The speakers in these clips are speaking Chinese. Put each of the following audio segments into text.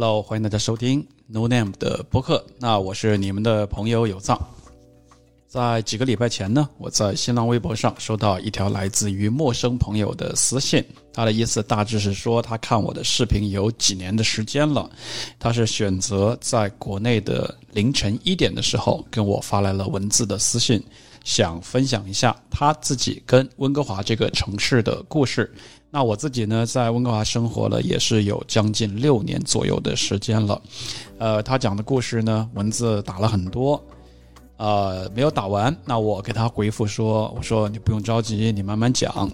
Hello，欢迎大家收听 No Name 的播客。那我是你们的朋友有藏。在几个礼拜前呢，我在新浪微博上收到一条来自于陌生朋友的私信，他的意思大致是说，他看我的视频有几年的时间了，他是选择在国内的凌晨一点的时候跟我发来了文字的私信，想分享一下他自己跟温哥华这个城市的故事。那我自己呢，在温哥华生活了也是有将近六年左右的时间了，呃，他讲的故事呢，文字打了很多。呃，没有打完，那我给他回复说：“我说你不用着急，你慢慢讲，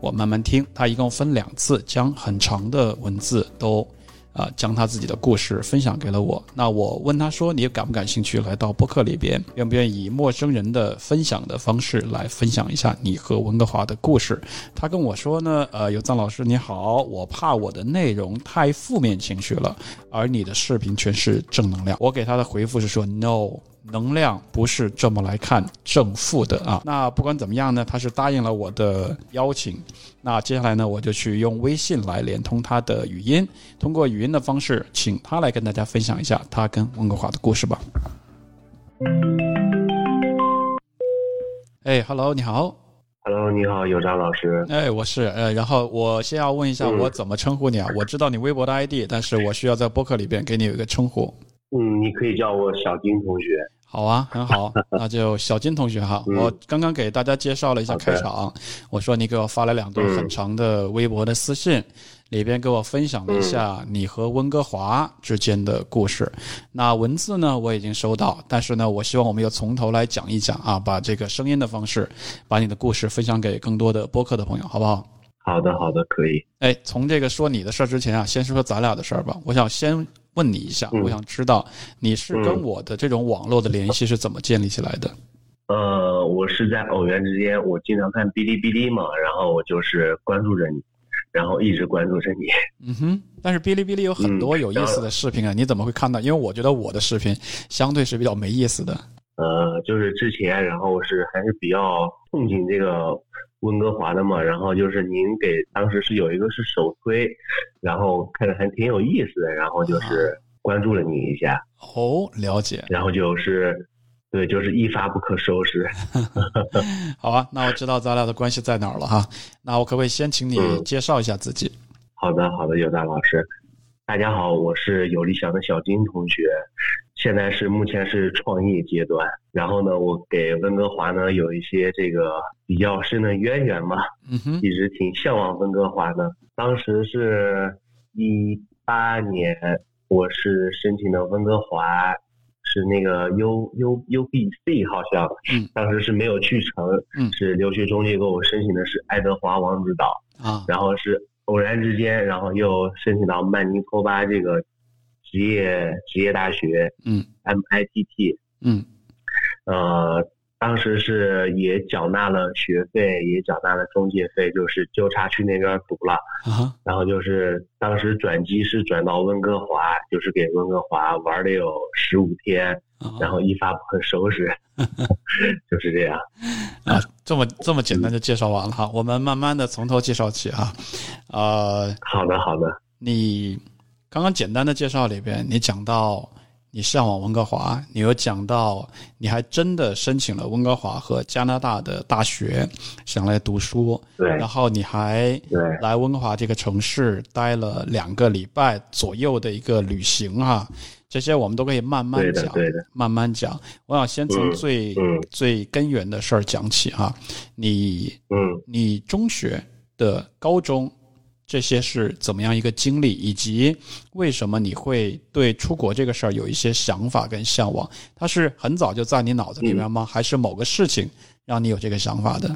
我慢慢听。”他一共分两次，将很长的文字都，啊，将他自己的故事分享给了我。那我问他说：“你感不感兴趣来到播客里边？愿不愿意以陌生人的分享的方式来分享一下你和温哥华的故事？”他跟我说呢：“呃，有藏老师你好，我怕我的内容太负面情绪了，而你的视频全是正能量。”我给他的回复是说：“No。”能量不是这么来看正负的啊。那不管怎么样呢，他是答应了我的邀请。那接下来呢，我就去用微信来连通他的语音，通过语音的方式，请他来跟大家分享一下他跟温哥华的故事吧。哎，Hello，你好。Hello，你好，有张老师。哎，我是呃，然后我先要问一下，我怎么称呼你啊？我知道你微博的 ID，但是我需要在播客里边给你有一个称呼。嗯，你可以叫我小丁同学。好啊，很好，那就小金同学哈。我刚刚给大家介绍了一下开场，我说你给我发了两段很长的微博的私信，里边给我分享了一下你和温哥华之间的故事。那文字呢，我已经收到，但是呢，我希望我们又从头来讲一讲啊，把这个声音的方式，把你的故事分享给更多的播客的朋友，好不好？好的，好的，可以。哎，从这个说你的事儿之前啊，先说说咱俩的事儿吧。我想先。问你一下，我想知道你是跟我的这种网络的联系是怎么建立起来的？呃，我是在偶然之间，我经常看哔哩哔哩嘛，然后我就是关注着你，然后一直关注着你。嗯哼，但是哔哩哔哩有很多有意思的视频啊，你怎么会看到？因为我觉得我的视频相对是比较没意思的。呃，就是之前，然后是还是比较憧憬这个。温哥华的嘛，然后就是您给当时是有一个是首推，然后看着还挺有意思的，然后就是关注了你一下。哦，了解。然后就是，对，就是一发不可收拾。好吧，那我知道咱俩的关系在哪儿了哈。那我可不可以先请你介绍一下自己？好的，好的，有大老师。大家好，我是有理想的小金同学。现在是目前是创业阶段，然后呢，我给温哥华呢有一些这个比较深的渊源嘛，嗯，一直挺向往温哥华的。当时是一八年，我是申请的温哥华，是那个 U U U B C 好像，嗯，当时是没有去成，嗯，是留学中介给我申请的是爱德华王子岛啊，然后是偶然之间，然后又申请到曼尼托巴这个。职业职业大学，嗯，MITT，嗯，呃，当时是也缴纳了学费，也缴纳了中介费，就是纠察去那边读了，啊，然后就是当时转机是转到温哥华，就是给温哥华玩了有十五天，然后一发不可收拾，就是这样，啊，这么这么简单就介绍完了哈，我们慢慢的从头介绍起啊，呃，好的好的，你。刚刚简单的介绍里边，你讲到你向往温哥华，你又讲到你还真的申请了温哥华和加拿大的大学，想来读书。对。然后你还来温哥华这个城市待了两个礼拜左右的一个旅行哈，这些我们都可以慢慢讲，慢慢讲。我想先从最最根源的事儿讲起哈，你嗯，你中学的高中。这些是怎么样一个经历，以及为什么你会对出国这个事儿有一些想法跟向往？它是很早就在你脑子里面吗？还是某个事情让你有这个想法的？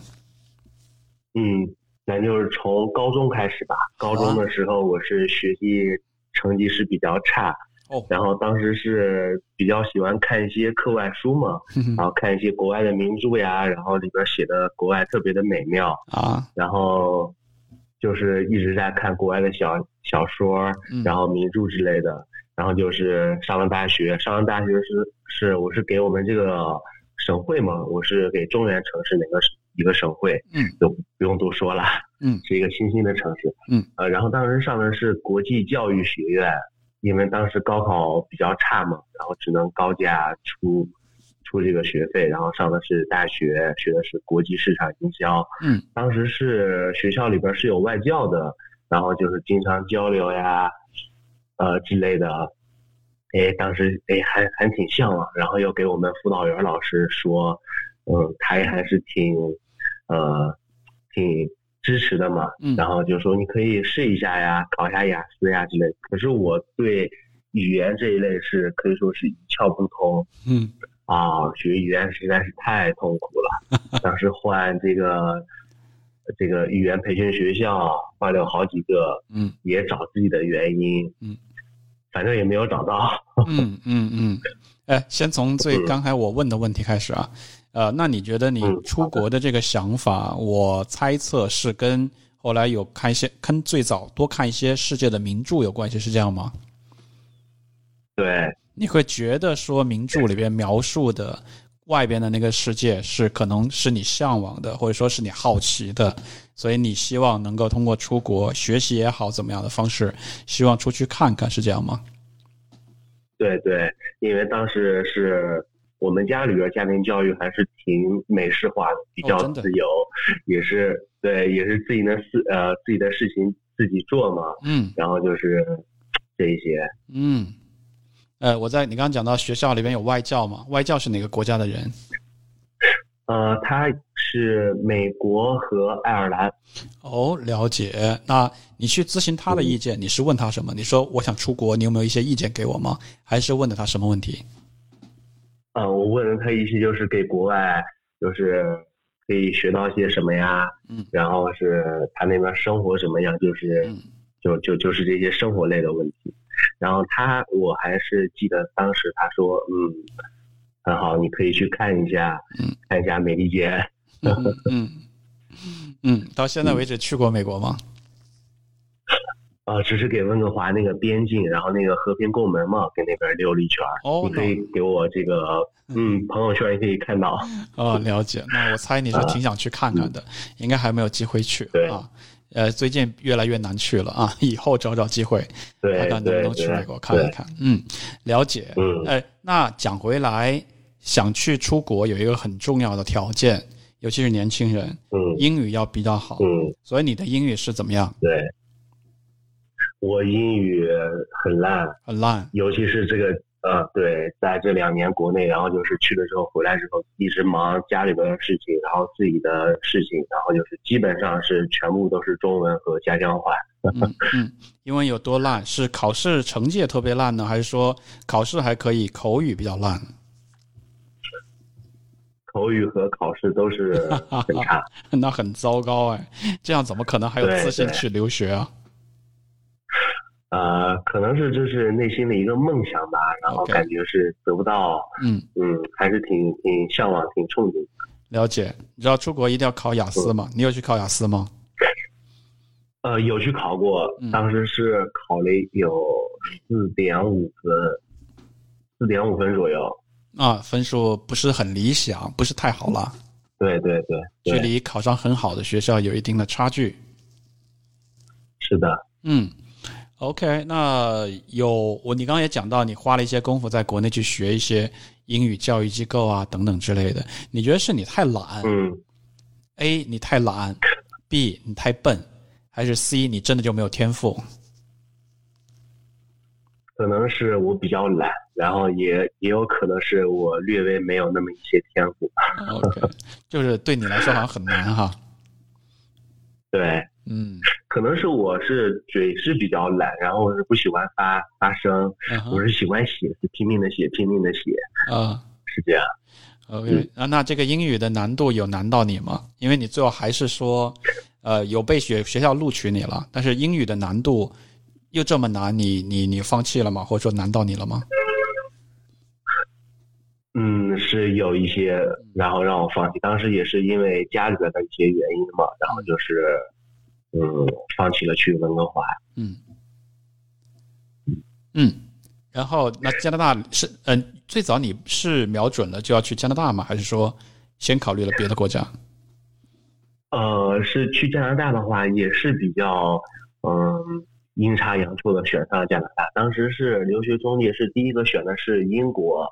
嗯，那就是从高中开始吧。高中的时候，我是学习成绩是比较差，哦，然后当时是比较喜欢看一些课外书嘛，然后看一些国外的名著呀，然后里边写的国外特别的美妙啊，然后。就是一直在看国外的小小说，然后名著之类的，然后就是上了大学，上了大学是是我是给我们这个省会嘛，我是给中原城市哪个一个省会，嗯，就不用多说了，嗯，是一个新兴的城市，嗯，呃，然后当时上的是国际教育学院，因为当时高考比较差嘛，然后只能高价出出这个学费，然后上的是大学，学的是国际市场营销。嗯，当时是学校里边是有外教的，然后就是经常交流呀，呃之类的。哎，当时哎还还挺向往，然后又给我们辅导员老师说，嗯，他也还是挺呃挺。支持的嘛，然后就说你可以试一下呀，考一下雅思呀之类。可是我对语言这一类是可以说是一窍不通。嗯，啊，学语言实在是太痛苦了。当时换这个这个语言培训学校，换了好几个，嗯，也找自己的原因，嗯，反正也没有找到。嗯嗯嗯，哎，先从最刚才我问的问题开始啊。呃，那你觉得你出国的这个想法，我猜测是跟后来有看一些，跟最早多看一些世界的名著有关系，是这样吗？对，你会觉得说名著里边描述的外边的那个世界是可能是你向往的，或者说是你好奇的，所以你希望能够通过出国学习也好，怎么样的方式，希望出去看看，是这样吗？对对，因为当时是。我们家里边家庭教育还是挺美式化的，比较自由，也是对，也是自己的事呃自己的事情自己做嘛。嗯，然后就是这一些。嗯，呃，我在你刚刚讲到学校里边有外教嘛？外教是哪个国家的人？呃，他是美国和爱尔兰。哦，了解。那你去咨询他的意见，你是问他什么？你说我想出国，你有没有一些意见给我吗？还是问的他什么问题？呃，我问了他一些，就是给国外，就是可以学到些什么呀？嗯，然后是他那边生活什么样？就是，就就就是这些生活类的问题。然后他，我还是记得当时他说，嗯，很好，你可以去看一下，嗯，看一下美利坚。嗯嗯，到现在为止去过美国吗？呃，只是给温哥华那个边境，然后那个和平共门嘛，给那边溜了一圈哦，你可以给我这个，嗯，朋友圈也可以看到。哦，了解。那我猜你是挺想去看看的，应该还没有机会去。对啊，呃，最近越来越难去了啊，以后找找机会，看看能不能去美国看一看。嗯，了解。嗯，哎，那讲回来，想去出国有一个很重要的条件，尤其是年轻人，嗯，英语要比较好。嗯，所以你的英语是怎么样？对。我英语很烂，很烂，尤其是这个呃，对，在这两年国内，然后就是去了之后回来之后，一直忙家里边的事情，然后自己的事情，然后就是基本上是全部都是中文和家乡话。嗯嗯，英文有多烂？是考试成绩也特别烂呢，还是说考试还可以，口语比较烂？口语和考试都是很差，那很糟糕哎，这样怎么可能还有自信去留学啊？呃，可能是就是内心的一个梦想吧，然后感觉是得不到，嗯嗯，还是挺挺向往、挺憧憬。了解，你知道出国一定要考雅思吗？你有去考雅思吗？呃，有去考过，当时是考了有四点五分，四点五分左右。啊，分数不是很理想，不是太好了。对对对，距离考上很好的学校有一定的差距。是的，嗯。OK，那有我，你刚刚也讲到，你花了一些功夫在国内去学一些英语教育机构啊等等之类的。你觉得是你太懒？嗯。A，你太懒；B，你太笨；还是 C，你真的就没有天赋？可能是我比较懒，然后也也有可能是我略微没有那么一些天赋。OK，就是对你来说好像很难哈。对。嗯，可能是我是嘴是比较懒，然后我是不喜欢发发声，我是喜欢写，是拼命的写，拼命的写啊，是这样。OK，那那这个英语的难度有难到你吗？因为你最后还是说，呃，有被学学校录取你了，但是英语的难度又这么难，你你你放弃了吗？或者说难到你了吗？嗯，是有一些，然后让我放弃。当时也是因为家里边的一些原因嘛，然后就是。嗯，放弃了去温哥华。嗯嗯，然后那加拿大是嗯，最早你是瞄准了就要去加拿大吗？还是说先考虑了别的国家？呃，是去加拿大的话，也是比较嗯，阴差阳错的选上了加拿大。当时是留学中介是第一个选的是英国，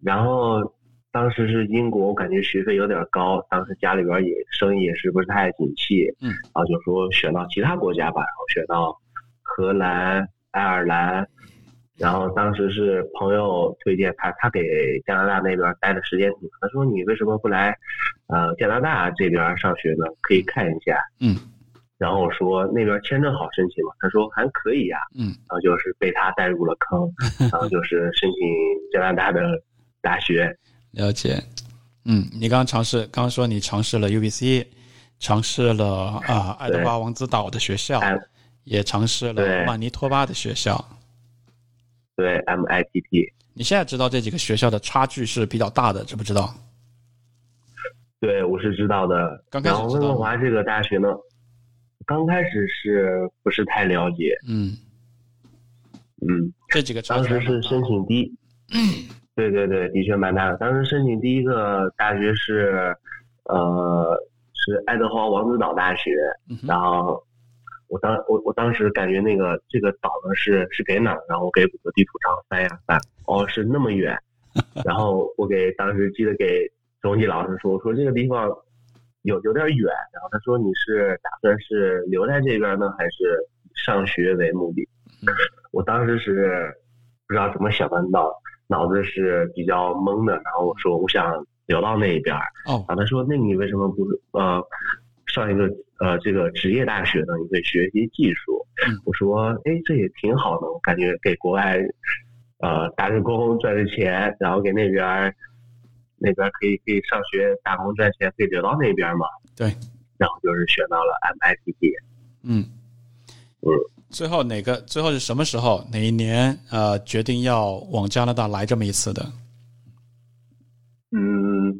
然后当时是英国，我感觉学费有点高，当时家里边也生意也是不是太景气，嗯，然后就说选到其他国家吧，然后选到荷兰、爱尔兰。然后当时是朋友推荐他，他给加拿大那边待的时间挺长。他说：“你为什么不来，呃，加拿大这边上学呢？可以看一下。”嗯。然后我说：“那边签证好申请吗？”他说：“还可以呀。”嗯。然后就是被他带入了坑，然后就是申请加拿大的大学。了解。嗯，你刚刚尝试，刚刚说你尝试了 UBC，尝试了啊爱德华王子岛的学校，也尝试了曼尼托巴的学校。对，MITT，你现在知道这几个学校的差距是比较大的，知不知道？对，我是知道的。刚开始温哥华这个大学呢，刚开始是不是太了解？嗯嗯，这几个当时是申请第，对对对，的确蛮大的。当时申请第一个大学是，呃，是爱德华王子岛大学，然后。我当我我当时感觉那个这个岛呢是是给哪儿？然后我给谷歌地图上翻呀翻，哦是那么远，然后我给当时记得给中医老师说，我说这个地方有有点远，然后他说你是打算是留在这边呢，还是上学为目的？我当时是不知道怎么想的，脑脑子是比较懵的，然后我说我想留到那一边，哦，然后他说那你为什么不呃？上一个呃，这个职业大学呢，你可以学习技术。我说，哎，这也挺好的，我感觉给国外呃打个工赚着钱，然后给那边那边可以可以上学打工赚钱，可以留到那边嘛。对，然后就是选到了 MIT。嗯嗯，最后哪个？最后是什么时候？哪一年？呃，决定要往加拿大来这么一次的？嗯。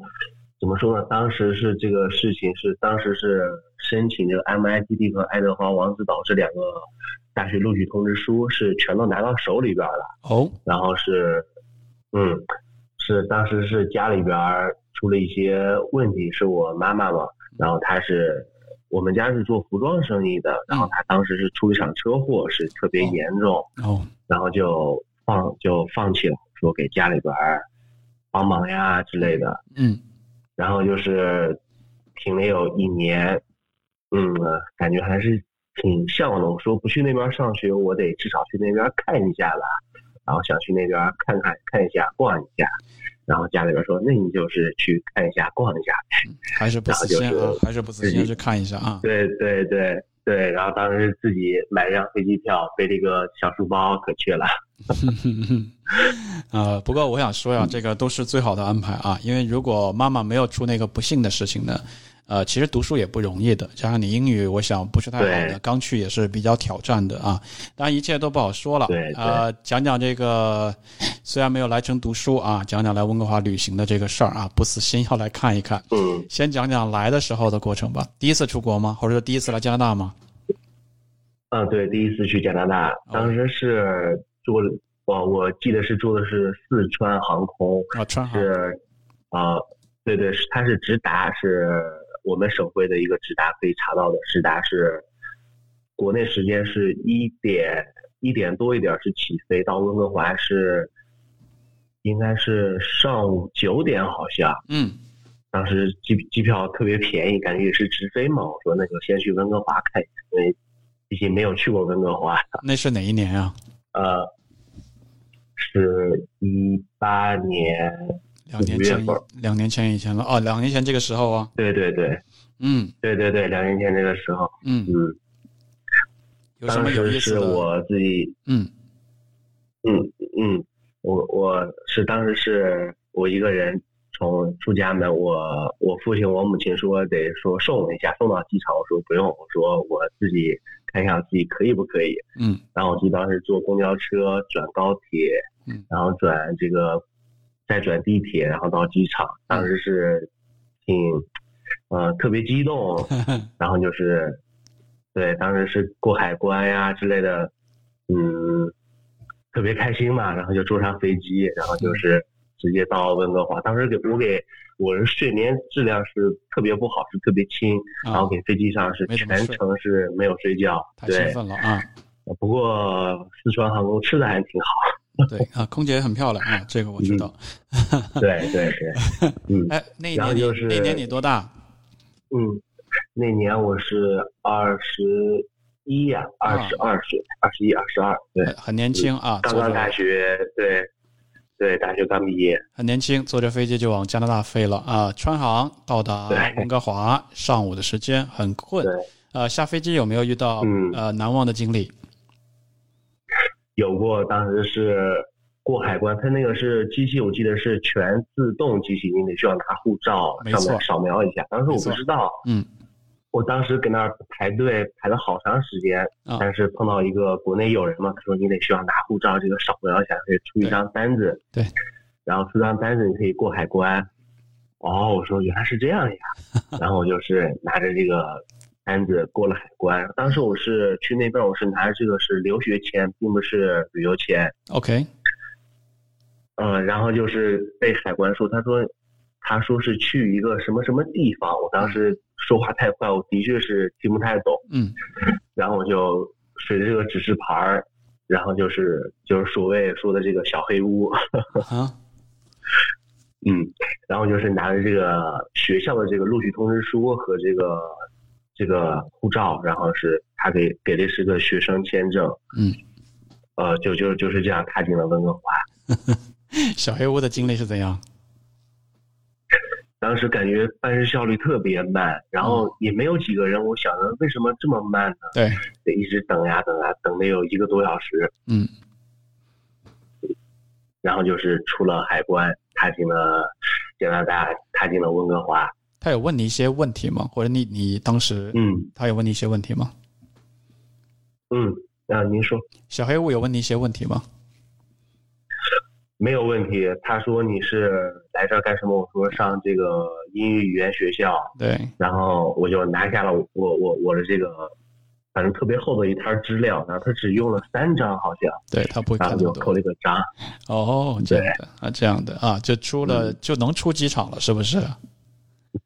怎么说呢？当时是这个事情是当时是申请这个 MITT 和爱德华王子岛这两个大学录取通知书是全都拿到手里边了。哦，然后是，嗯，是当时是家里边出了一些问题，是我妈妈嘛，然后她是我们家是做服装生意的，然后他当时是出一场车祸，是特别严重。哦，然后就放就放弃了，说给家里边帮忙呀之类的。嗯。然后就是停了有一年，嗯，感觉还是挺向往的。我说不去那边上学，我得至少去那边看一下吧。然后想去那边看看看一下，逛一下。然后家里边说，那你就是去看一下，逛一下。还是不死心啊？还是不死心去看一下啊？对对对对。然后当时自己买了张飞机票，背了一个小书包，可去了。呃，不过我想说呀，这个都是最好的安排啊，因为如果妈妈没有出那个不幸的事情呢，呃，其实读书也不容易的。加上你英语，我想不是太好的，刚去也是比较挑战的啊。当然一切都不好说了。对，呃，讲讲这个，虽然没有来成读书啊，讲讲来温哥华旅行的这个事儿啊，不死心要来看一看。嗯，先讲讲来的时候的过程吧。第一次出国吗？或者说第一次来加拿大吗？嗯，对，第一次去加拿大，当时是。坐我我记得是坐的是四川航空啊，川航是啊，对对，是它是直达，是我们省会的一个直达，可以查到的直达是国内时间是一点一点多一点是起飞，到温哥华是应该是上午九点好像，嗯，当时机机票特别便宜，感觉也是直飞嘛，我说那就先去温哥华看因为毕竟没有去过温哥华。那是哪一年啊？呃，是一八年两年前，两年前以前了哦，两年前这个时候啊，对对对，嗯，对对对，两年前这个时候，嗯。嗯，当时是我自己，嗯。嗯嗯，我我是当时是我一个人从出家门，我我父亲我母亲说得说送我一下，送到机场，我说不用，我说我自己。看一下自己可以不可以，嗯，然后我记得当时坐公交车转高铁，嗯，然后转这个，再转地铁，然后到机场，当时是挺，呃，特别激动，然后就是，对，当时是过海关呀之类的，嗯，特别开心嘛，然后就坐上飞机，然后就是。直接到温哥华，当时给我给我的睡眠质量是特别不好，是特别轻，然后给飞机上是全程是没有睡觉，太兴奋了啊！不过四川航空吃的还挺好。对啊，空姐很漂亮啊，这个我知道。对对对，嗯。哎，那一年就是那年你多大？嗯，那年我是二十一呀，二十二岁，二十一、二十二，对，很年轻啊。刚刚大学，对，对，大学刚毕业，很年轻，坐着飞机就往加拿大飞了啊。川航到达温哥华，上午的时间很困。呃，下飞机有没有遇到呃难忘的经历？有过，当时是过海关，它那个是机器，我记得是全自动机器，你得需要拿护照上面扫描一下。当时我不知道，嗯，我当时搁那儿排队排了好长时间，但是碰到一个国内友人嘛，他说你得需要拿护照，这个扫描一下可以出一张单子，对，然后出张单子你可以过海关。哦，我说原来是这样呀，然后我就是拿着这个。单子过了海关，当时我是去那边，我是拿着这个是留学签，并不是旅游签。OK，嗯，然后就是被海关说，他说，他说是去一个什么什么地方，我当时说话太快，我的确是听不太懂。嗯，然后我就随着这个指示牌儿，然后就是就是所谓说的这个小黑屋。啊，嗯，然后就是拿着这个学校的这个录取通知书和这个。这个护照，然后是他给给的是个学生签证，嗯，呃，就就就是这样踏进了温哥华。小黑屋的经历是怎样？当时感觉办事效率特别慢，然后也没有几个人。我想着为什么这么慢呢？对，得一直等呀等呀，等得有一个多小时。嗯，然后就是出了海关，踏进了加拿大，踏进了温哥华。他有问你一些问题吗？或者你你当时，嗯，他有问你一些问题吗？嗯，啊，您说，小黑屋有问你一些问题吗？没有问题。他说你是来这儿干什么？我说上这个英语语言学校。对。然后我就拿下了我我我的这个，反正特别厚的一摊资料。然后他只用了三张，好像。对他不会看就扣了一个章。哦，这样的啊，这样的啊，就出了就能出机场了，是不是？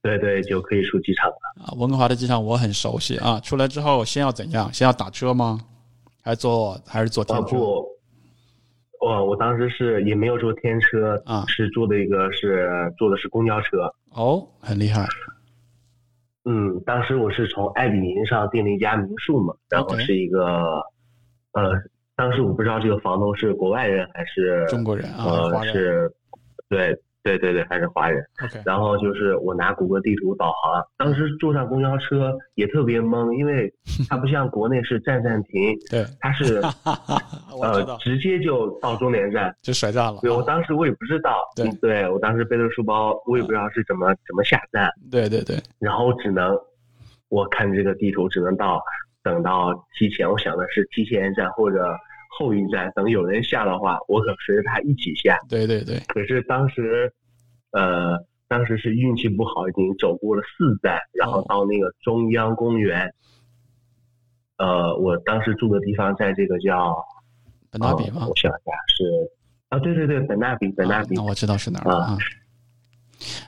对对，就可以出机场了啊！温哥华的机场我很熟悉啊。出来之后先要怎样？先要打车吗？还是坐还是坐天车？不，我我当时是也没有坐天车啊，是坐的一个是坐的是公交车。哦，很厉害。嗯，当时我是从爱彼迎上订了一家民宿嘛，然后是一个呃，当时我不知道这个房东是国外人还是中国人啊，是，对。对对对，还是华人。OK，然后就是我拿谷歌地图导航，当时坐上公交车也特别懵，因为它不像国内是站站停，对，它是 呃直接就到终点站就甩站了。对我当时我也不知道，对，对我当时背着书包，我也不知道是怎么怎么下站。对对对，然后只能我看这个地图，只能到等到提前，我想的是提前一站或者。后一站，等有人下的话，我可随着他一起下。对对对。可是当时，呃，当时是运气不好，已经走过了四站，然后到那个中央公园。呃，我当时住的地方在这个叫本纳比吗？我想一下，是啊，对对对，本纳比，本纳比。那我知道是哪儿了啊。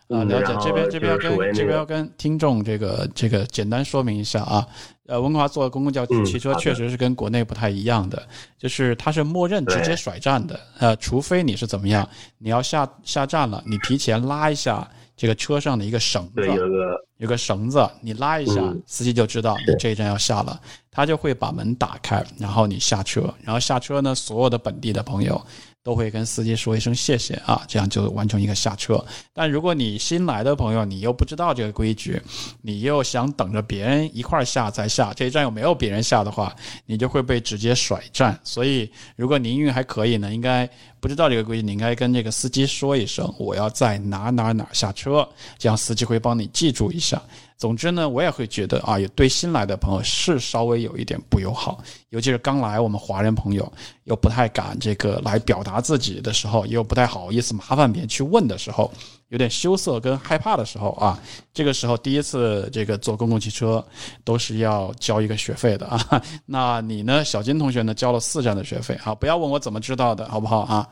啊，了解。这边这边要跟这边要跟听众这个这个简单说明一下啊。呃，温哥华坐公共交通汽车确实是跟国内不太一样的，就是它是默认直接甩站的。呃，除非你是怎么样，你要下下站了，你提前拉一下这个车上的一个绳子，有个有个绳子，你拉一下，司机就知道你这一站要下了，他就会把门打开，然后你下车，然后下车呢，所有的本地的朋友。都会跟司机说一声谢谢啊，这样就完成一个下车。但如果你新来的朋友，你又不知道这个规矩，你又想等着别人一块儿下再下，这一站又没有别人下的话，你就会被直接甩站。所以，如果您运还可以呢，应该不知道这个规矩，你应该跟这个司机说一声，我要在哪哪哪下车，这样司机会帮你记住一下。总之呢，我也会觉得啊，也对新来的朋友是稍微有一点不友好，尤其是刚来我们华人朋友又不太敢这个来表达自己的时候，又不太好意思麻烦别人去问的时候，有点羞涩跟害怕的时候啊，这个时候第一次这个坐公共汽车都是要交一个学费的啊。那你呢，小金同学呢，交了四站的学费啊，不要问我怎么知道的，好不好啊？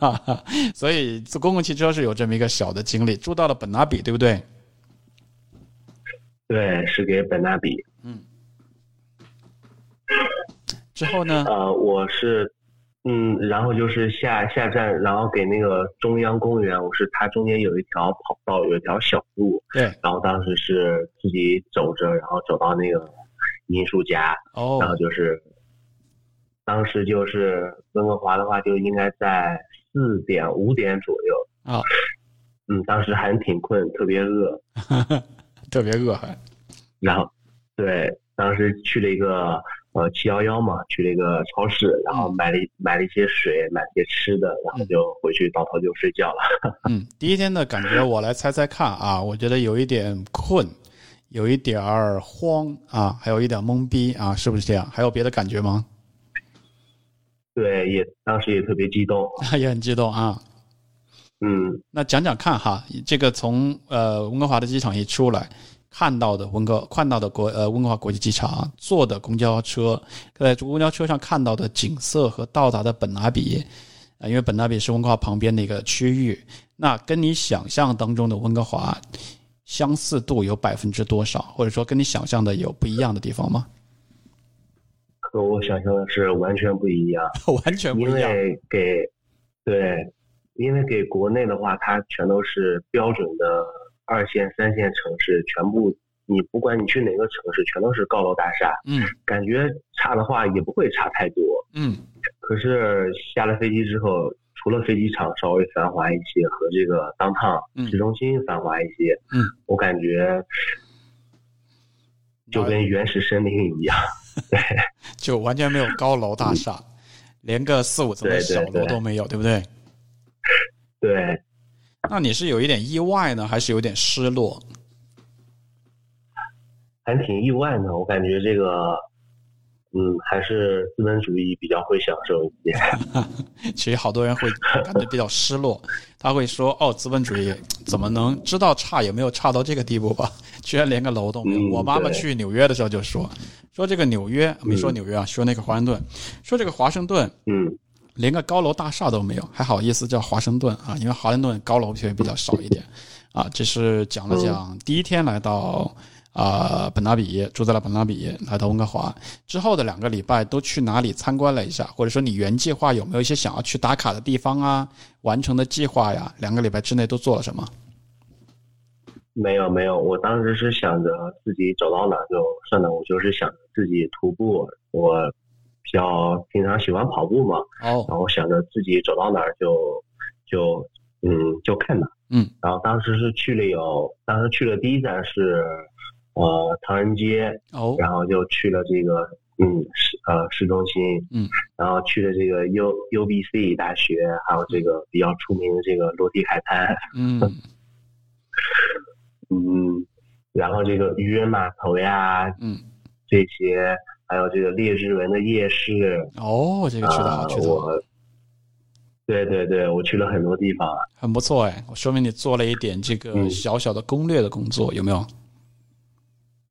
所以坐公共汽车是有这么一个小的经历，住到了本拿比，对不对？对，是给本纳比。嗯，之后呢？呃，我是，嗯，然后就是下下站，然后给那个中央公园，我是它中间有一条跑道，有一条小路，对，然后当时是自己走着，然后走到那个艺术家，哦，然后就是，当时就是温哥华的话，就应该在四点五点左右，啊，嗯，当时还挺困，特别饿，特别饿。还。然后，对，当时去了一个呃七幺幺嘛，去了一个超市，然后买了一买了一些水，买了一些吃的，然后就回去倒头就睡觉了。嗯，第一天的感觉我来猜猜看啊，我觉得有一点困，有一点儿慌啊，还有一点懵逼啊，是不是这样？还有别的感觉吗？对，也当时也特别激动，也很激动啊。嗯，那讲讲看哈，这个从呃温哥华的机场一出来，看到的温哥看到的国呃温哥华国际机场坐的公交车，在公交车上看到的景色和到达的本拿比，啊、因为本拿比是温哥华旁边的一个区域，那跟你想象当中的温哥华相似度有百分之多少，或者说跟你想象的有不一样的地方吗？和我想象的是完全不一样，完全不一样。为给对，因为给国内的话，它全都是标准的二线、三线城市，全部你不管你去哪个城市，全都是高楼大厦，嗯感觉差的话也不会差太多。嗯可是下了飞机之后，除了飞机场稍微繁华一些，和这个当趟嗯市中心繁华一些，嗯，我感觉就跟原始森林一样。对就完全没有高楼大厦，连个四五层的小楼都没有，对不对？对，那你是有一点意外呢，还是有点失落？还挺意外的。我感觉这个，嗯，还是资本主义比较会享受一点。其实好多人会感觉比较失落，他会说：“哦，资本主义怎么能知道差也没有差到这个地步吧？居然连个楼都没有。嗯我妈妈去纽约的时候就说：“说这个纽约没说纽约啊，说那个华盛顿，说这个华盛顿嗯连个高楼大厦都没有，还好意思叫华盛顿啊？因为华盛顿高楼确实比较少一点啊。这是讲了讲第一天来到啊、本拿比，住在了本拿比，来到温哥华之后的两个礼拜都去哪里参观了一下，或者说你原计划有没有一些想要去打卡的地方啊？完成的计划呀？两个礼拜之内都做了什么？没有没有，我当时是想着自己走到哪就算了，我就是想着自己徒步。我比较平常喜欢跑步嘛，哦，然后想着自己走到哪儿就就嗯就看哪儿。嗯，然后当时是去了有，当时去了第一站是呃唐人街，哦，然后就去了这个嗯市呃市中心，嗯，然后去了这个 U U B C 大学，还有这个比较出名的这个裸体海滩，嗯。嗯，然后这个渔人码头呀嗯，这些，还有这个列治文的夜市，哦，这个去的好，啊，去的好。对对对，我去了很多地方啊，很不错哎，说明你做了一点这个嗯。小小的攻略的工作，有没有？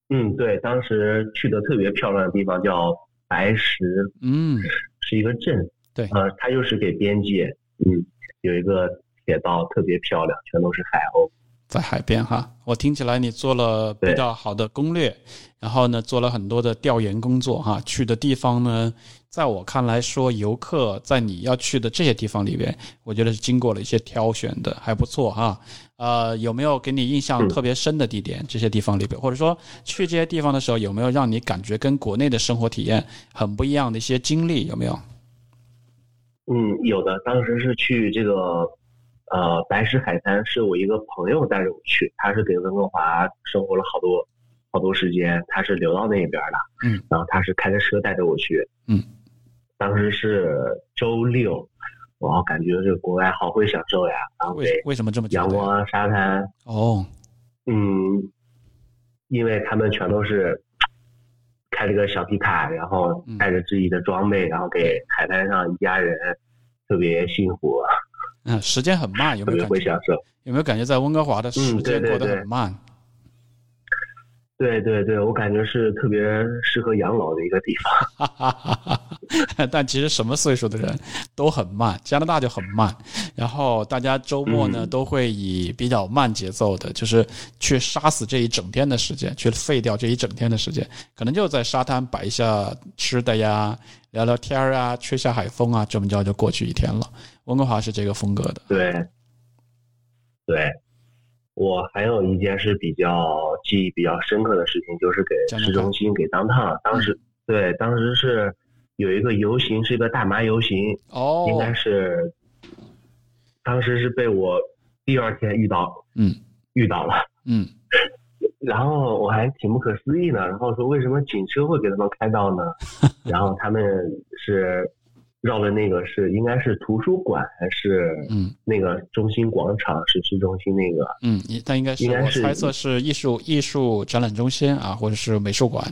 嗯，对，当时去的特别漂亮的地方叫白石，嗯，是一个镇，对。呃，它又是给边界，嗯，有一个铁道特别漂亮，全都是海鸥，在海边哈，我听起来你做了比较好的攻略，然后呢做了很多的调研工作哈，去的地方呢，在我看来说，游客在你要去的这些地方里边，我觉得是经过了一些挑选的，还不错哈。呃，有没有给你印象嗯特别深的地点？这些地方里边，或者说去这些地方的时候，有没有让你感觉跟国内的生活体验很不一样的一些经历？有没有？嗯，有的，当时是去这个呃白石海滩，是我一个朋友带着我去，他是给温哥华生活了好多好多时间，他是流到那边的，嗯，然后他是开着车带着我去，嗯，当时是周六，我感觉这个国外好会享受呀，然后给为为什么这么？阳光啊、沙滩，哦，嗯，因为他们全都是开了个小皮卡，然后嗯。带着自己的装备，然后给海滩上一家人，特别幸福，嗯，时间很慢，有没有感觉？有没有感觉在温哥华的时间过得对对很慢？对对对，我感觉是特别适合养老的一个地方。哈哈哈哈！但其实什么岁数的人都很慢，加拿大就很慢。然后大家周末呢都会以比较慢节奏的，就是去杀死这一整天的时间，去废掉这一整天的时间，可能就在沙滩摆一下吃的呀，聊聊天啊，吹下海风啊，这么着就过去一天了。温哥华是这个风格的。对，对，我还有一件是比较记忆比较深刻的事情，就是给市中心给当趟，当时对，当时是有一个游行，是一个大麻游行，哦，应该是。当时是被我第二天遇到，嗯，遇到了，嗯，然后我还挺不可思议的，然后说为什么警车会给他们开道呢？然后他们是绕的那个是应该是图书馆还是嗯那个中心广场是市中心那个嗯，但应该是我猜测是艺术艺术展览中心啊，或者是美术馆，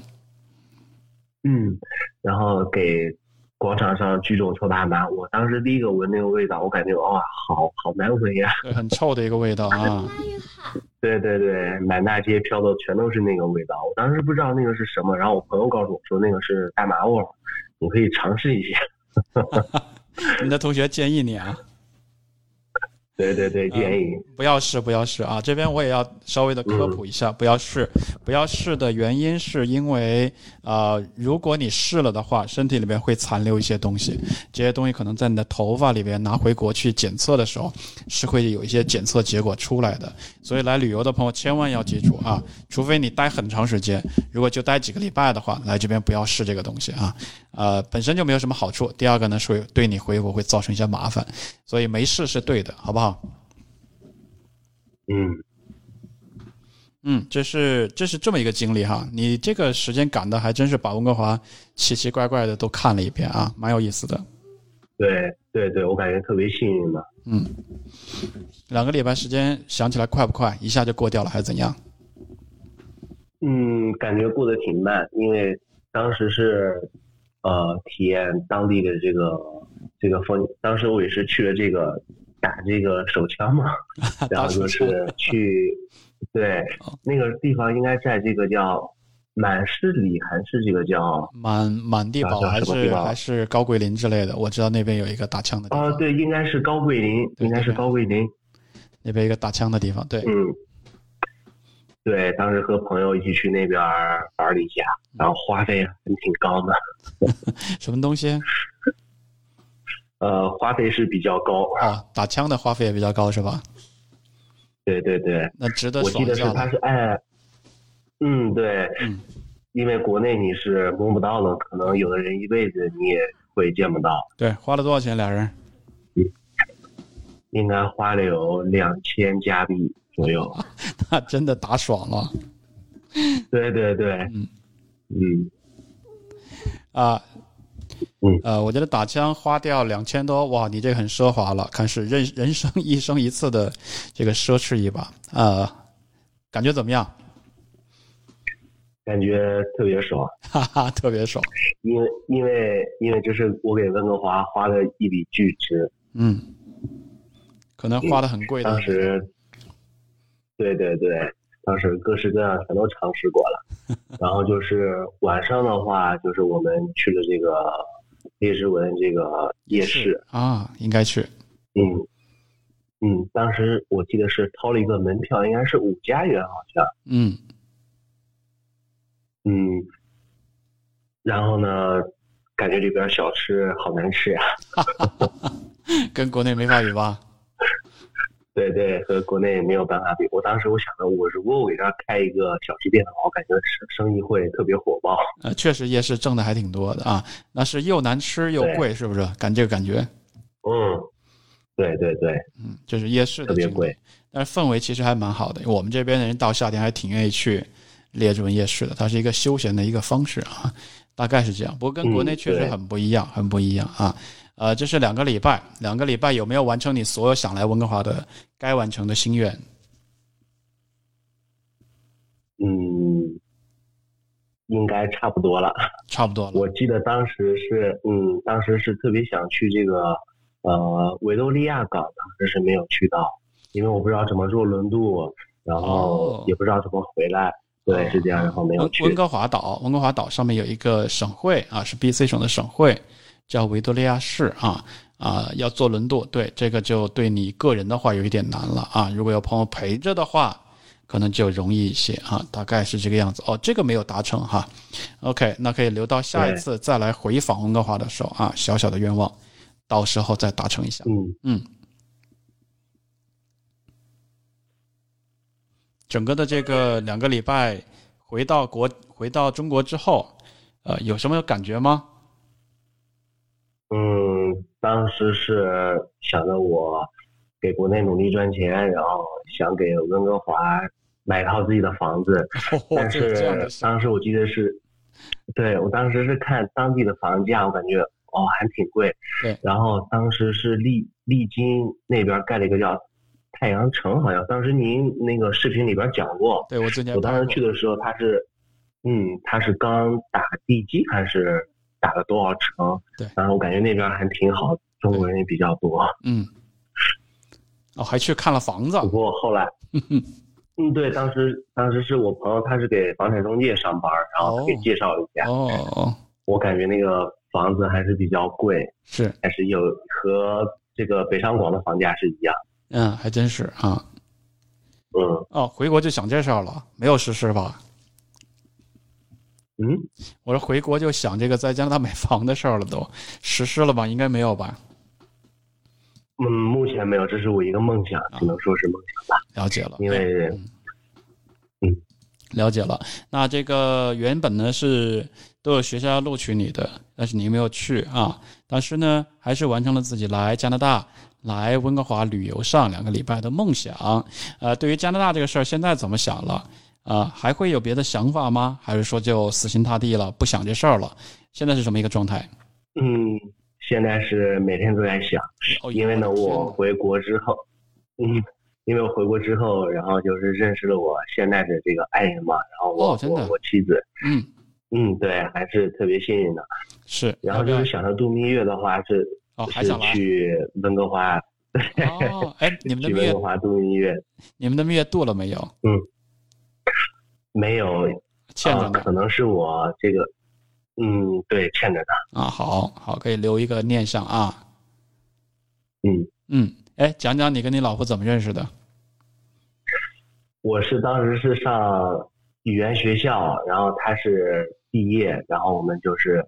嗯，然后给。广场上聚众抽大麻，我当时第一个闻那个味道，我感觉哇，好好难闻呀，很臭的一个味道啊。对对对，满大街飘的全都是那个味道，我当时不知道那个是什么，然后我朋友告诉我说那个是大麻味儿，你可以尝试一下。哈 哈你的同学建议你啊。对对对，建议不要试，不要试啊！这边我也要稍微的科普一下，不要试，不要试的原因是因为，呃，如果你试了的话，身体里面会残留一些东西，这些东西可能在你的头发里边拿回国去检测的时候，是会有一些检测结果出来的。所以来旅游的朋友千万要记住啊，除非你待很长时间，如果就待几个礼拜的话，来这边不要试这个东西啊，呃，本身就没有什么好处。第二个呢，是对你回国会造成一些麻烦，所以没试是对的，好不好？嗯，嗯，这是这是这么一个经历哈，你这个时间赶的还真是把温哥华奇奇怪怪的都看了一遍啊，蛮有意思的。对对对，我感觉特别幸运嘛。嗯，两个礼拜时间想起来快不快？一下就过掉了还是怎样？嗯，感觉过得挺慢，因为当时是呃体验当地的这个这个风，当时我也是去了这个。打这个手枪嘛，然后就是去，对，那个地方应该在这个叫满市里还是这个叫满满地堡还是还是高桂林之类的？我知道那边有一个打枪的。啊，对，应该是高桂林，应该是高桂林那边一个打枪的地方。对，嗯，对，当时和朋友一起去那边玩了一下，然后花费还挺高的。什么东西？呃，花费是比较高啊，打枪的花费也比较高是吧？对对对，那值得。我记得是他是按，嗯对，嗯，因为国内你是摸不到了，可能有的人一辈子你也会见不到。对，花了多少钱俩人？嗯，应该花了有两千加币左右。那真的打爽了。对对对，嗯嗯啊。嗯，呃，我觉得打枪花掉两千多，哇，你这很奢华了，看是人人生一生一次的这个奢侈一把，呃，感觉怎么样？感觉特别爽，哈哈，特别爽，因为因为因为这是我给温哥华花的一笔巨资，嗯，可能花的很贵的，当时，对对对，当时各式各样全都尝试过了。然后就是晚上的话，就是我们去了这个列治文这个夜市啊，应该去。嗯嗯，当时我记得是掏了一个门票，应该是五加元，好像。嗯嗯，然后呢，感觉里边小吃好难吃呀，跟国内没法比吧？对对，和国内没有办法比。我当时我想着，我如果我给他开一个小吃店的话，我感觉生生意会特别火爆。呃，确实夜市挣的还挺多的啊。那是又难吃又贵，是不是？感这个感觉。嗯，对对对，嗯，就是夜市特别贵，但是氛围其实还蛮好的。我们这边的人到夏天还挺愿意去列治文夜市的，它是一个休闲的一个方式啊，大概是这样。不过跟国内确实很不一样，很不一样啊。呃，这是两个礼拜，两个礼拜有没有完成你所有想来温哥华的该完成的心愿？嗯，应该差不多了，差不多了。我记得当时是，嗯，当时是特别想去这个呃维多利亚港，当时是没有去到，因为我不知道怎么坐轮渡，然后也不知道怎么回来，对，是这样，然后没有去。温哥华岛，温哥华岛上面有一个省会啊，是 B.C 省的省会。叫维多利亚市啊啊，要坐轮渡，对这个就对你个人的话有一点难了啊。如果有朋友陪着的话，可能就容易一些啊，大概是这个样子哦。这个没有达成哈，OK，那可以留到下一次再来回访温哥华的时候啊，小小的愿望，到时候再达成一下。嗯嗯。整个的这个两个礼拜回到国回到中国之后，呃，有什么感觉吗？嗯，当时是想着我给国内努力赚钱，然后想给温哥华买一套自己的房子，但是当时我记得是，对我当时是看当地的房价，我感觉哦还挺贵，对，然后当时是丽丽晶那边盖了一个叫。太阳城好像当时您那个视频里边讲过，对我之前我当时去的时候，他是，嗯，他是刚打地基还是打了多少折？对，然后我感觉那边还挺好，中国人也比较多。嗯，哦，还去看了房子。不过后来，嗯，对，当时当时是我朋友，他是给房产中介上班，然后给介绍了一下。哦，我感觉那个房子还是比较贵，是，还是有和这个北上广的房价是一样。嗯，还真是啊。嗯。哦，回国就想这事儿了，没有实施吧？嗯，我说回国就想这个在加拿大买房的事儿了，都实施了吧？应该没有吧？嗯，目前没有，这是我一个梦想，只能说是梦想吧。了解了，因为，嗯，了解了。那这个原本呢是都有学校要录取你的，但是你没有去啊。但是呢，还是完成了自己来加拿大。来温哥华旅游上两个礼拜的梦想，呃，对于加拿大这个事儿，现在怎么想了？啊，还会有别的想法吗？还是说就死心塌地了，不想这事儿了？现在是什么一个状态？嗯，现在是每天都在想，因为呢，我回国之后，嗯，因为我回国之后，然后就是认识了我现在的这个爱人嘛，然后我我我妻子，嗯嗯，对，还是特别幸运的，是。然后就是想着度蜜月的话是。哦，还想去温哥华？哦，哎，你们的蜜月？温哥华度蜜月？你们的蜜月度了没有？嗯，没有，欠着呢。可能是我这个，嗯，对，欠着的。啊，好好，可以留一个念想啊。嗯嗯，哎，讲讲你跟你老婆怎么认识的？我是当时是上语言学校，然后她是毕业，然后我们就是。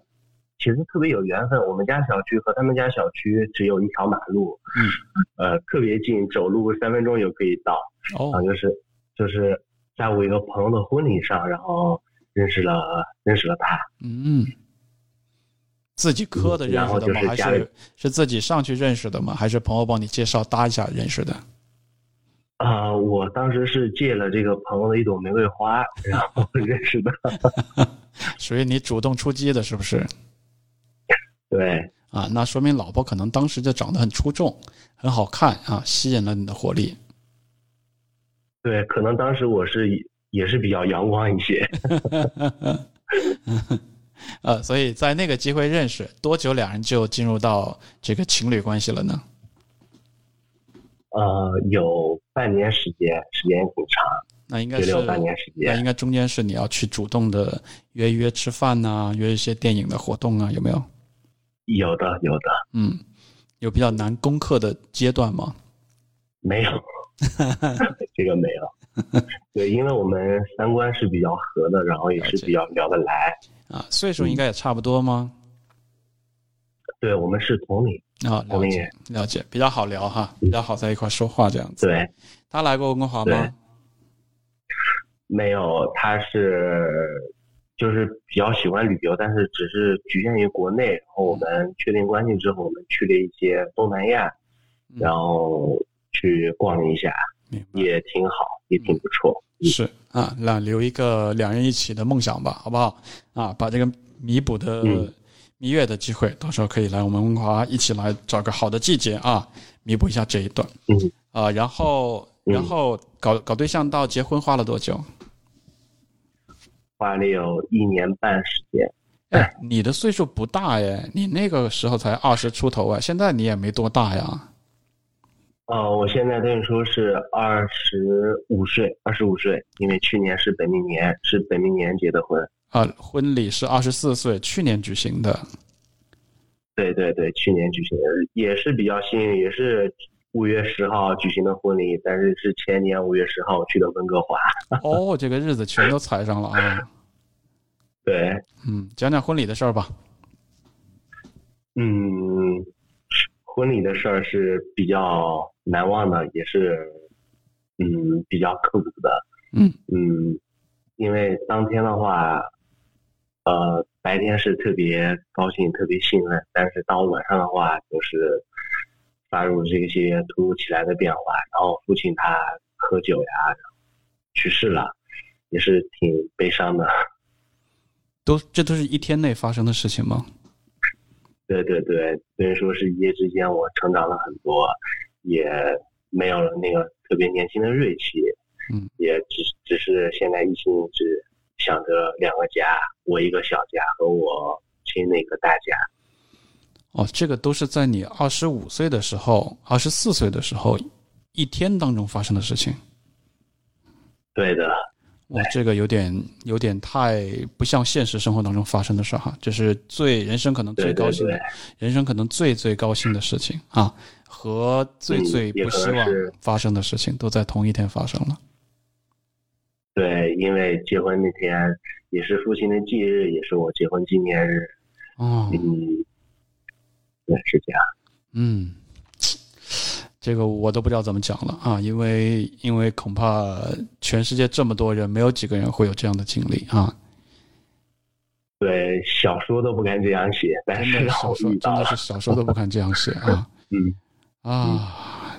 其实特别有缘分，我们家小区和他们家小区只有一条马路，嗯，呃，特别近，走路三分钟就可以到。哦，就是就是在我一个朋友的婚礼上，然后认识了认识了他。嗯，自己磕的认识的吗？还是是自己上去认识的吗？还是朋友帮你介绍搭一下认识的？啊，我当时是借了这个朋友的一朵玫瑰花，然后 认识的。属于你主动出击的，是不是？对啊，那说明老婆可能当时就长得很出众，很好看啊，吸引了你的火力。对，可能当时我是也是比较阳光一些。呃，所以在那个机会认识，多久两人就进入到这个情侣关系了呢？呃，有半年时间，时间挺长。那应该是半年时间。那应该中间是你要去主动的约约吃饭呐，约一些电影的活动啊，有没有？有的，有的，嗯，有比较难攻克的阶段吗？没有，这个没了。对，因为我们三观是比较合的，然后也是比较聊得来。啊，岁数应该也差不多吗？对，我们是同龄啊，同龄人，了解，比较好聊哈，比较好在一块说话这样子。对，他来过温哥华吗？没有，他是。就是比较喜欢旅游，但是只是局限于国内。然后我们确定关系之后，我们去了一些东南亚，然后去逛一下，也挺好，也挺不错。是啊，那留一个两人一起的梦想吧，好不好？啊，把这个弥补的蜜月的机会，到时候可以来我们温哥华一起来找个好的季节啊，弥补一下这一段。嗯啊，然后然后搞搞对象到结婚花了多久？花了有一年半时间，哎，你的岁数不大哎，你那个时候才二十出头啊，现在你也没多大呀。哦，我现在跟你说是二十五岁，二十五岁，因为去年是本命年，是本命年结的婚。啊，婚礼是二十四岁，去年举行的。对对对，去年举行的也是比较幸运，也是五月十号举行的婚礼，但是是前年五月十号去的温哥华。哦，这个日子全都踩上了啊！对，嗯，讲讲婚礼的事儿吧。嗯，婚礼的事儿是比较难忘的，也是嗯比较刻骨的。嗯嗯，因为当天的话，呃，白天是特别高兴、特别兴奋，但是到晚上的话，就是发生这些突如其来的变化。然后父亲他喝酒呀，去世了，也是挺悲伤的。都这都是一天内发生的事情吗？对对对，所以说是一夜之间我成长了很多，也没有了那个特别年轻的锐气。嗯，也只只是现在一心只想着两个家，我一个小家和我亲那个大家。哦，这个都是在你二十五岁的时候、二十四岁的时候一天当中发生的事情。对的。哇，这个有点有点太不像现实生活当中发生的事哈，这是最人生可能最高兴的，人生可能最最高兴的事情啊，和最最不希望发生的事情都在同一天发生了。对，因为结婚那天也是父亲的忌日，也是我结婚纪念日。哦，嗯，对，是这样。嗯，这个我都不知道怎么讲了啊，因为因为恐怕全世界这么多人，没有几个人会有这样的经历啊。对，小说都不敢这样写，但是小说真的是小说都不敢这样写 啊。嗯啊，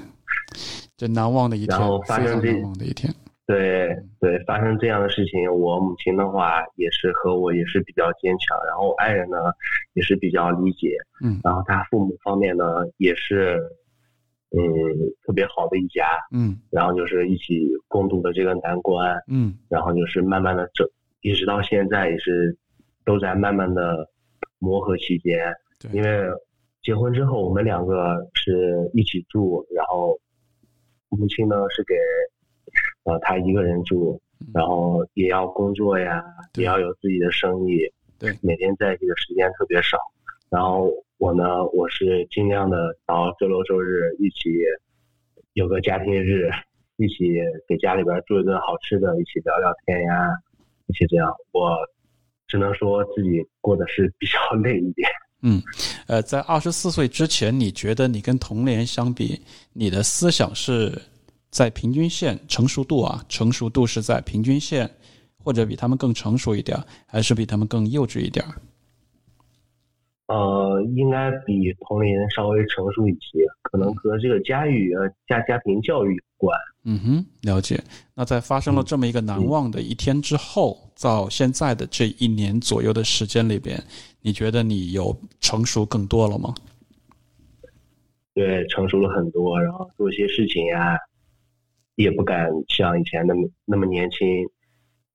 这难忘的一天，非常难忘的一天。对对，发生这样的事情，我母亲的话也是和我也是比较坚强，然后爱人呢也是比较理解，嗯，然后他父母方面呢也是，嗯，特别好的一家，嗯，然后就是一起共度的这个难关，嗯，然后就是慢慢的整，一直到现在也是都在慢慢的磨合期间，对，因为结婚之后我们两个是一起住，然后母亲呢是给。呃，他一个人住，然后也要工作呀，也要有自己的生意，对，每天在一起的时间特别少。然后我呢，我是尽量的到周六周日一起有个家庭日，一起给家里边做一顿好吃的，一起聊聊天呀，一起这样。我只能说自己过得是比较累一点。嗯，呃，在二十四岁之前，你觉得你跟同龄人相比，你的思想是？在平均线成熟度啊，成熟度是在平均线，或者比他们更成熟一点，还是比他们更幼稚一点？呃，应该比同龄人稍微成熟一些，可能和这个家育呃家家庭教育有关。嗯哼，了解。那在发生了这么一个难忘的一天之后，到现在的这一年左右的时间里边，你觉得你有成熟更多了吗？对，成熟了很多，然后做一些事情呀。也不敢像以前那么那么年轻，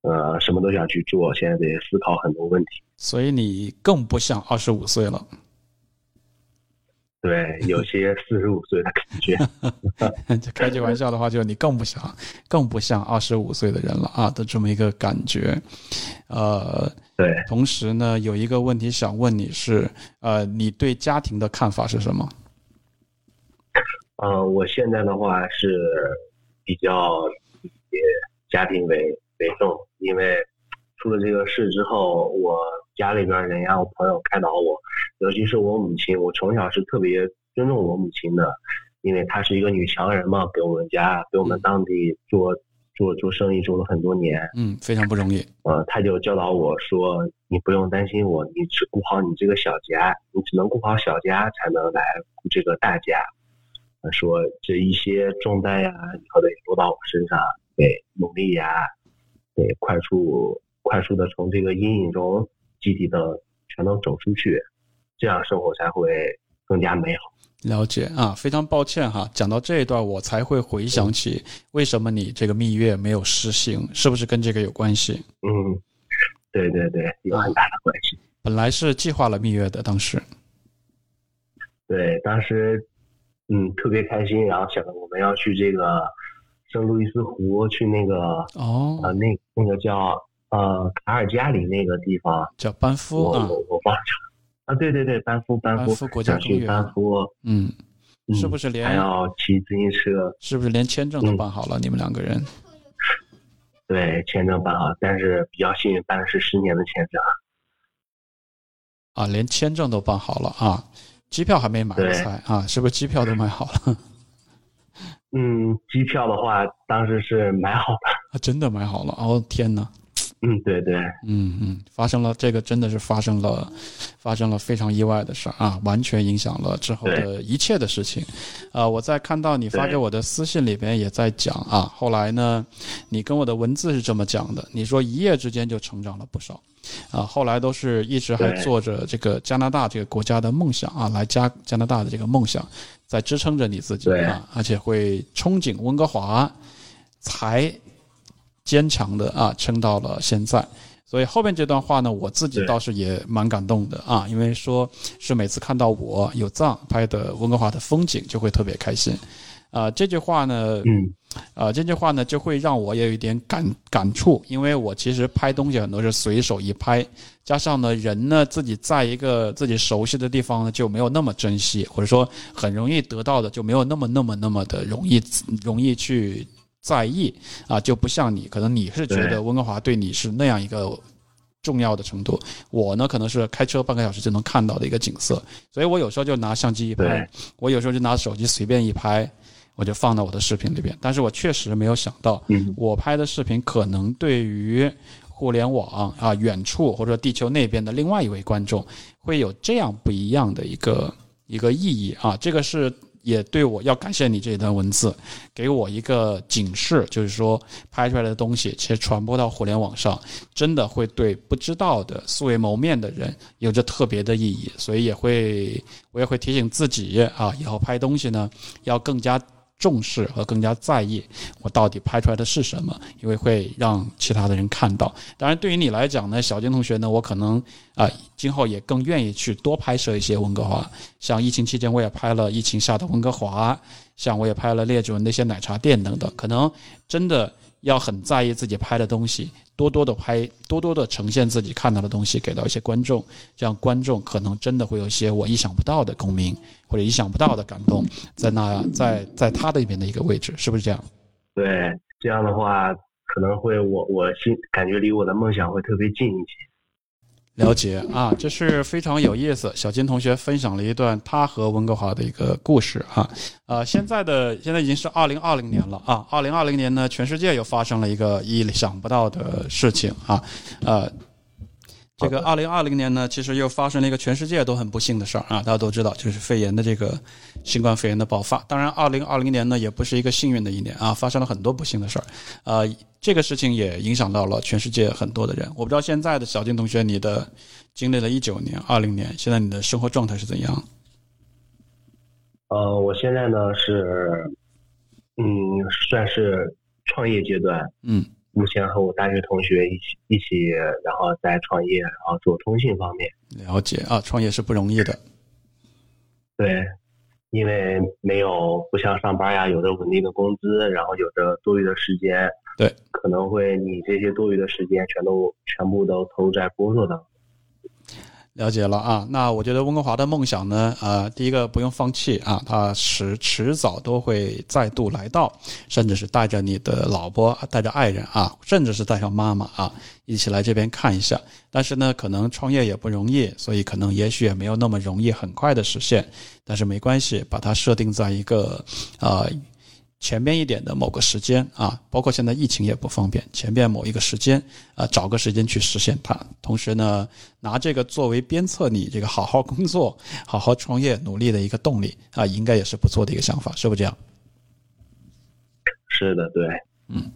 呃，什么都想去做。现在得思考很多问题，所以你更不像二十五岁了。对，有些四十五岁的感觉。开句玩笑的话，就是你更不像，更不像二十五岁的人了啊的这么一个感觉。呃，对。同时呢，有一个问题想问你是，呃，你对家庭的看法是什么？呃，我现在的话是。比较以家庭为为重，因为出了这个事之后，我家里边人呀，我朋友开导我，尤其是我母亲，我从小是特别尊重我母亲的，因为她是一个女强人嘛，给我们家给我们当地做做做生意做了很多年，嗯，非常不容易。呃，他就教导我说，你不用担心我，你只顾好你这个小家，你只能顾好小家，才能来顾这个大家。说这一些重担呀，以后得落到我身上，得努力呀，得快速快速的从这个阴影中集体的全都走出去，这样生活才会更加美好。了解啊，非常抱歉哈，讲到这一段我才会回想起为什么你这个蜜月没有实行，是不是跟这个有关系？嗯，对对对，有很大的关系。本来是计划了蜜月的，当时。对，当时。嗯，特别开心，然后想着我们要去这个圣路易斯湖，去那个哦，呃，那那个叫呃卡尔加里那个地方，叫班夫啊，我我忘了啊，对对对，班夫班夫国家公园，班夫，嗯，是不是连还要骑自行车？是不是连签证都办好了？你们两个人？对，签证办好，但是比较幸运，办的是十年的签证。啊，连签证都办好了啊，机票还没买才啊，是不是机票都买好了？嗯，机票的话，当时是买好的。啊，真的买好了？哦，天哪！嗯，对对，嗯嗯，发生了这个真的是发生了，发生了非常意外的事儿啊，完全影响了之后的一切的事情。啊，我在看到你发给我的私信里边也在讲啊，后来呢，你跟我的文字是这么讲的，你说一夜之间就成长了不少，啊，后来都是一直还做着这个加拿大这个国家的梦想啊，来加加拿大的这个梦想在支撑着你自己啊，而且会憧憬温哥华才。坚强的啊，撑到了现在，所以后面这段话呢，我自己倒是也蛮感动的啊，因为说是每次看到我有藏拍的温哥华的风景，就会特别开心，啊，这句话呢，嗯，啊，这句话呢，就会让我也有一点感感触，因为我其实拍东西很多是随手一拍，加上呢，人呢自己在一个自己熟悉的地方呢，就没有那么珍惜，或者说很容易得到的就没有那么那么那么的容易容易去。在意啊，就不像你，可能你是觉得温哥华对你是那样一个重要的程度。我呢，可能是开车半个小时就能看到的一个景色，所以我有时候就拿相机一拍，我有时候就拿手机随便一拍，我就放到我的视频里边。但是我确实没有想到，我拍的视频可能对于互联网啊远处或者地球那边的另外一位观众会有这样不一样的一个一个意义啊，这个是。也对我要感谢你这一段文字，给我一个警示，就是说拍出来的东西其实传播到互联网上，真的会对不知道的素未谋面的人有着特别的意义，所以也会我也会提醒自己啊，以后拍东西呢要更加。重视和更加在意我到底拍出来的是什么，因为会让其他的人看到。当然，对于你来讲呢，小金同学呢，我可能啊，今后也更愿意去多拍摄一些温哥华。像疫情期间，我也拍了疫情下的温哥华，像我也拍了列治文那些奶茶店等等。可能真的。要很在意自己拍的东西，多多的拍，多多的呈现自己看到的东西给到一些观众，这样观众可能真的会有一些我意想不到的共鸣，或者意想不到的感动，在那在在他的里面的一个位置，是不是这样？对，这样的话可能会我我心感觉离我的梦想会特别近一些。了解啊，这是非常有意思。小金同学分享了一段他和温哥华的一个故事啊，呃，现在的现在已经是二零二零年了啊，二零二零年呢，全世界又发生了一个意想不到的事情啊，呃。这个二零二零年呢，其实又发生了一个全世界都很不幸的事儿啊，大家都知道，就是肺炎的这个新冠肺炎的爆发。当然，二零二零年呢，也不是一个幸运的一年啊，发生了很多不幸的事儿。呃，这个事情也影响到了全世界很多的人。我不知道现在的小金同学，你的经历了一九年、二零年，现在你的生活状态是怎样？呃，我现在呢是，嗯，算是创业阶段，嗯。目前和我大学同学一起一起，然后在创业，然后做通信方面。了解啊，创业是不容易的。对，因为没有不像上班呀，有着稳定的工资，然后有着多余的时间。对，可能会你这些多余的时间全都全部都投入在工作当中。了解了啊，那我觉得温哥华的梦想呢，呃，第一个不用放弃啊，它迟迟早都会再度来到，甚至是带着你的老婆、带着爱人啊，甚至是带上妈妈啊，一起来这边看一下。但是呢，可能创业也不容易，所以可能也许也没有那么容易很快的实现。但是没关系，把它设定在一个啊。前面一点的某个时间啊，包括现在疫情也不方便，前面某一个时间啊，找个时间去实现它。同时呢，拿这个作为鞭策你这个好好工作、好好创业、努力的一个动力啊，应该也是不错的一个想法，是不是这样？是的，对，嗯，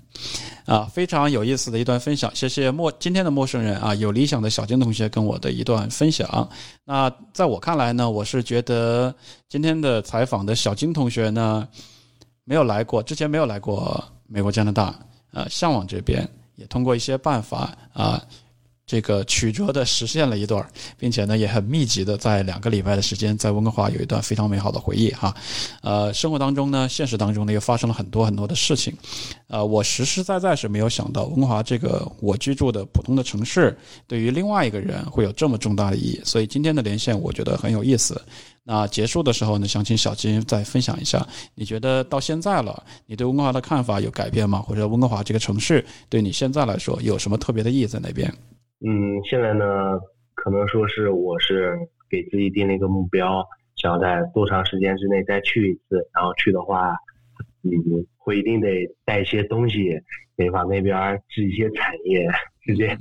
啊，非常有意思的一段分享，谢谢陌今天的陌生人啊，有理想的小金同学跟我的一段分享。那在我看来呢，我是觉得今天的采访的小金同学呢。没有来过，之前没有来过美国加拿大，呃，向往这边，也通过一些办法啊，这个曲折的实现了一段，并且呢也很密集的在两个礼拜的时间在温哥华有一段非常美好的回忆哈。呃，生活当中呢，现实当中呢又发生了很多很多的事情。呃，我实实在在是没有想到温哥华这个我居住的普通的城市，对于另外一个人会有这么重大的意义。所以今天的连线我觉得很有意思。那结束的时候呢，想请小金再分享一下，你觉得到现在了，你对温哥华的看法有改变吗？或者温哥华这个城市对你现在来说有什么特别的意义在那边？嗯，现在呢，可能说是我是给自己定了一个目标，想要在多长时间之内再去一次。然后去的话，嗯，会一定得带一些东西，得往那边置一些产业，是这样。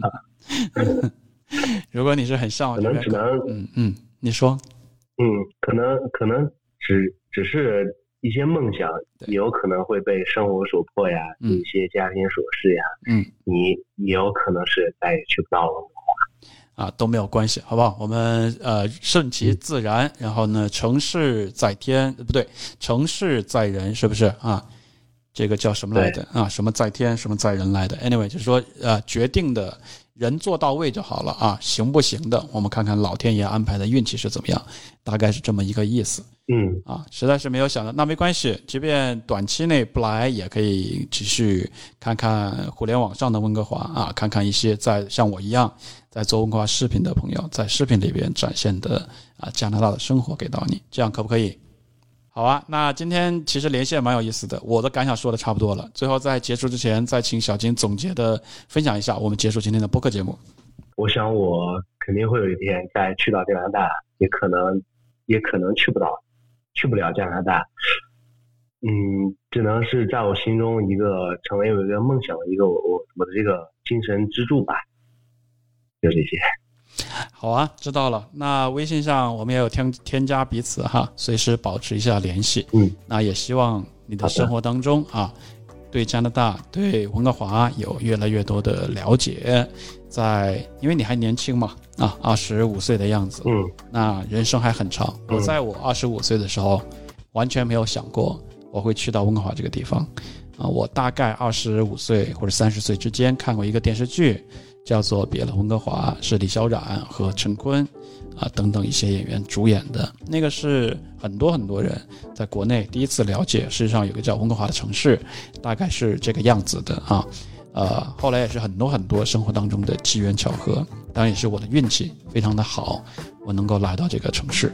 如果你是很向往，可能只能，嗯嗯，你说，嗯，可能可能只只是一些梦想，也有可能会被生活所迫呀，一些家庭琐事呀，嗯，你也有可能是再也去不到了。啊，都没有关系，好不好？我们呃顺其自然，然后呢，成事在天，不对，成事在人，是不是啊？这个叫什么来的？啊，什么在天，什么在人来的？Anyway，就是说呃，决定的人做到位就好了啊，行不行的，我们看看老天爷安排的运气是怎么样，大概是这么一个意思。嗯，啊，实在是没有想到，那没关系，即便短期内不来，也可以继续看看互联网上的温哥华啊，看看一些在像我一样在做温哥华视频的朋友在视频里边展现的啊加拿大的生活给到你，这样可不可以？好啊，那今天其实连线蛮有意思的，我的感想说的差不多了，最后在结束之前，再请小金总结的分享一下，我们结束今天的播客节目。我想我肯定会有一天再去到加拿大，也可能也可能去不到。去不了加拿大，嗯，只能是在我心中一个成为有一个梦想的一个我我我的这个精神支柱吧，就这些。好啊，知道了。那微信上我们也有添添加彼此哈，随时保持一下联系。嗯，那也希望你的生活当中啊，对加拿大、对温哥华有越来越多的了解。在，因为你还年轻嘛，啊，二十五岁的样子，嗯，那人生还很长。我在我二十五岁的时候，完全没有想过我会去到温哥华这个地方，啊，我大概二十五岁或者三十岁之间看过一个电视剧，叫做《别了温哥华》，是李小冉和陈坤，啊等等一些演员主演的，那个是很多很多人在国内第一次了解，事实上有个叫温哥华的城市，大概是这个样子的啊。呃，后来也是很多很多生活当中的机缘巧合，当然也是我的运气非常的好，我能够来到这个城市。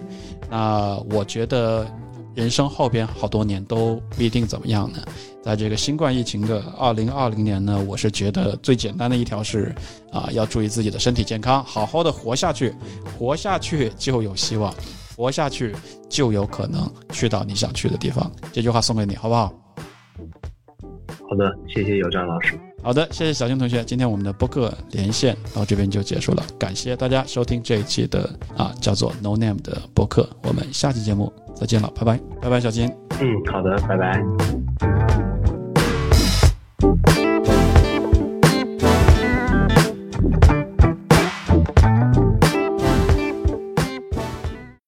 那我觉得人生后边好多年都不一定怎么样呢。在这个新冠疫情的二零二零年呢，我是觉得最简单的一条是啊，要注意自己的身体健康，好好的活下去，活下去就有希望，活下去就有可能去到你想去的地方。这句话送给你，好不好？好的，谢谢有张老师。好的，谢谢小金同学。今天我们的播客连线到这边就结束了，感谢大家收听这一期的啊叫做 No Name 的播客。我们下期节目再见了，拜拜，拜拜，小金。嗯，好的，拜拜。